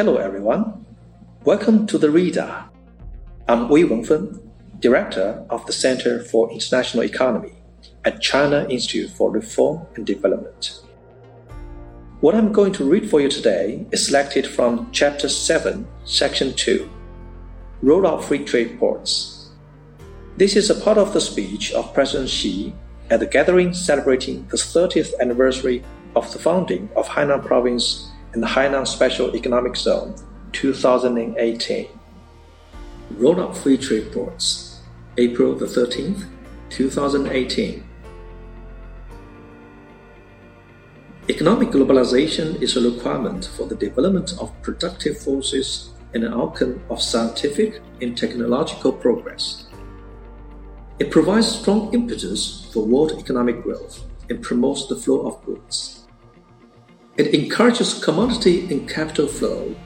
Hello, everyone. Welcome to the Reader. I'm Wei Wenfeng, Director of the Center for International Economy at China Institute for Reform and Development. What I'm going to read for you today is selected from Chapter 7, Section 2 Roll Out Free Trade Ports. This is a part of the speech of President Xi at the gathering celebrating the 30th anniversary of the founding of Hainan Province and the Hainan Special Economic Zone 2018. Roll Out Free Trade Ports, April the 13th, 2018. Economic globalization is a requirement for the development of productive forces and an outcome of scientific and technological progress. It provides strong impetus for world economic growth and promotes the flow of goods. It encourages commodity and capital flow,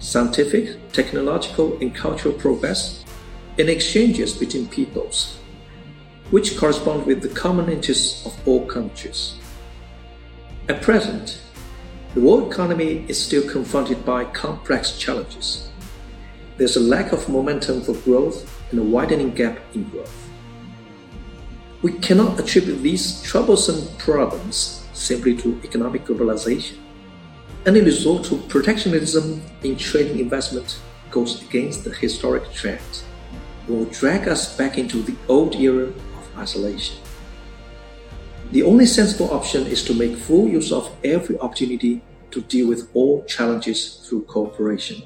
scientific, technological, and cultural progress, and exchanges between peoples, which correspond with the common interests of all countries. At present, the world economy is still confronted by complex challenges. There's a lack of momentum for growth and a widening gap in growth. We cannot attribute these troublesome problems simply to economic globalization. Any resort to protectionism in trading investment goes against the historic trend will drag us back into the old era of isolation. The only sensible option is to make full use of every opportunity to deal with all challenges through cooperation.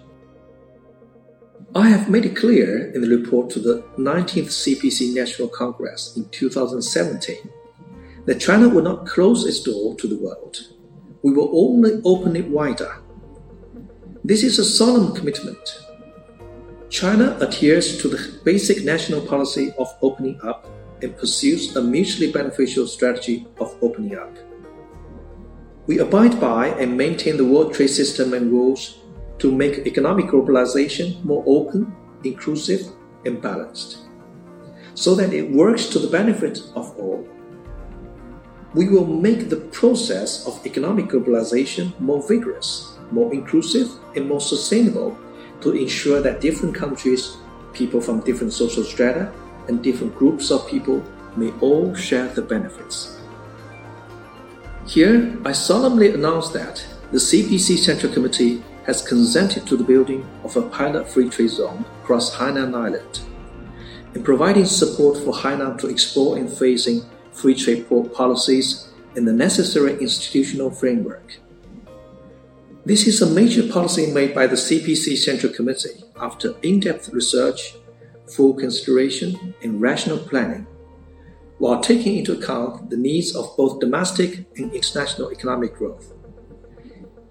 I have made it clear in the report to the 19th CPC National Congress in 2017 that China will not close its door to the world. We will only open it wider. This is a solemn commitment. China adheres to the basic national policy of opening up and pursues a mutually beneficial strategy of opening up. We abide by and maintain the World Trade System and rules to make economic globalization more open, inclusive, and balanced, so that it works to the benefit of all. We will make the process of economic globalization more vigorous, more inclusive, and more sustainable to ensure that different countries, people from different social strata, and different groups of people may all share the benefits. Here, I solemnly announce that the CPC Central Committee has consented to the building of a pilot free trade zone across Hainan Island in providing support for Hainan to explore and phasing free trade policies and the necessary institutional framework. This is a major policy made by the CPC Central Committee after in depth research full consideration and rational planning, while taking into account the needs of both domestic and international economic growth.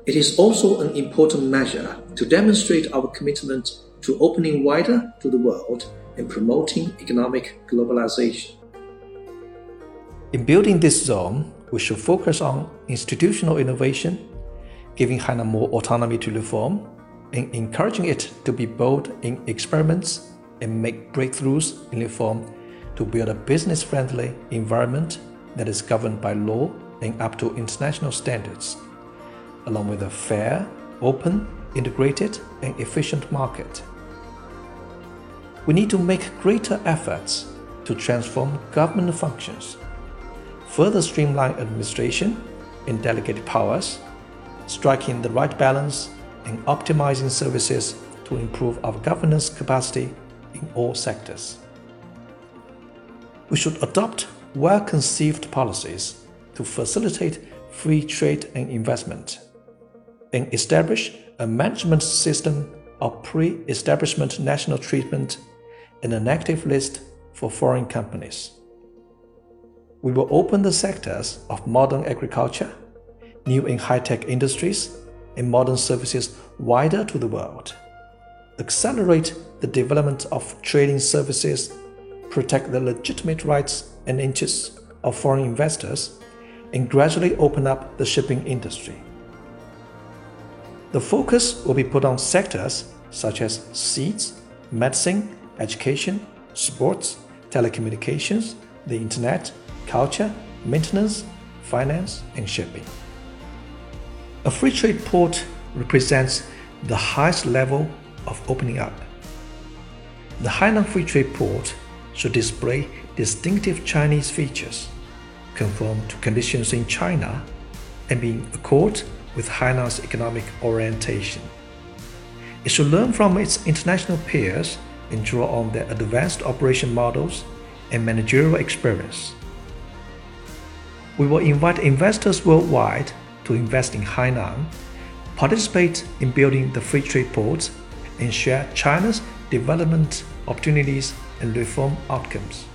It is also an important measure to demonstrate our commitment to opening wider to the world and promoting economic globalization. In building this zone, we should focus on institutional innovation, giving Hainan more autonomy to reform, and encouraging it to be bold in experiments and make breakthroughs in reform to build a business friendly environment that is governed by law and up to international standards, along with a fair, open, integrated, and efficient market. We need to make greater efforts to transform government functions, further streamline administration and delegate powers, striking the right balance and optimizing services to improve our governance capacity in all sectors. We should adopt well conceived policies to facilitate free trade and investment, and establish a management system of pre establishment national treatment and a negative list for foreign companies. We will open the sectors of modern agriculture, new and high tech industries, and modern services wider to the world accelerate the development of trading services, protect the legitimate rights and interests of foreign investors, and gradually open up the shipping industry. The focus will be put on sectors such as seeds, medicine, education, sports, telecommunications, the internet, culture, maintenance, finance, and shipping. A free trade port represents the highest level of opening up. The Hainan Free Trade Port should display distinctive Chinese features, conform to conditions in China, and be in accord with Hainan's economic orientation. It should learn from its international peers and draw on their advanced operation models and managerial experience. We will invite investors worldwide to invest in Hainan, participate in building the free trade ports, and share China's development opportunities and reform outcomes.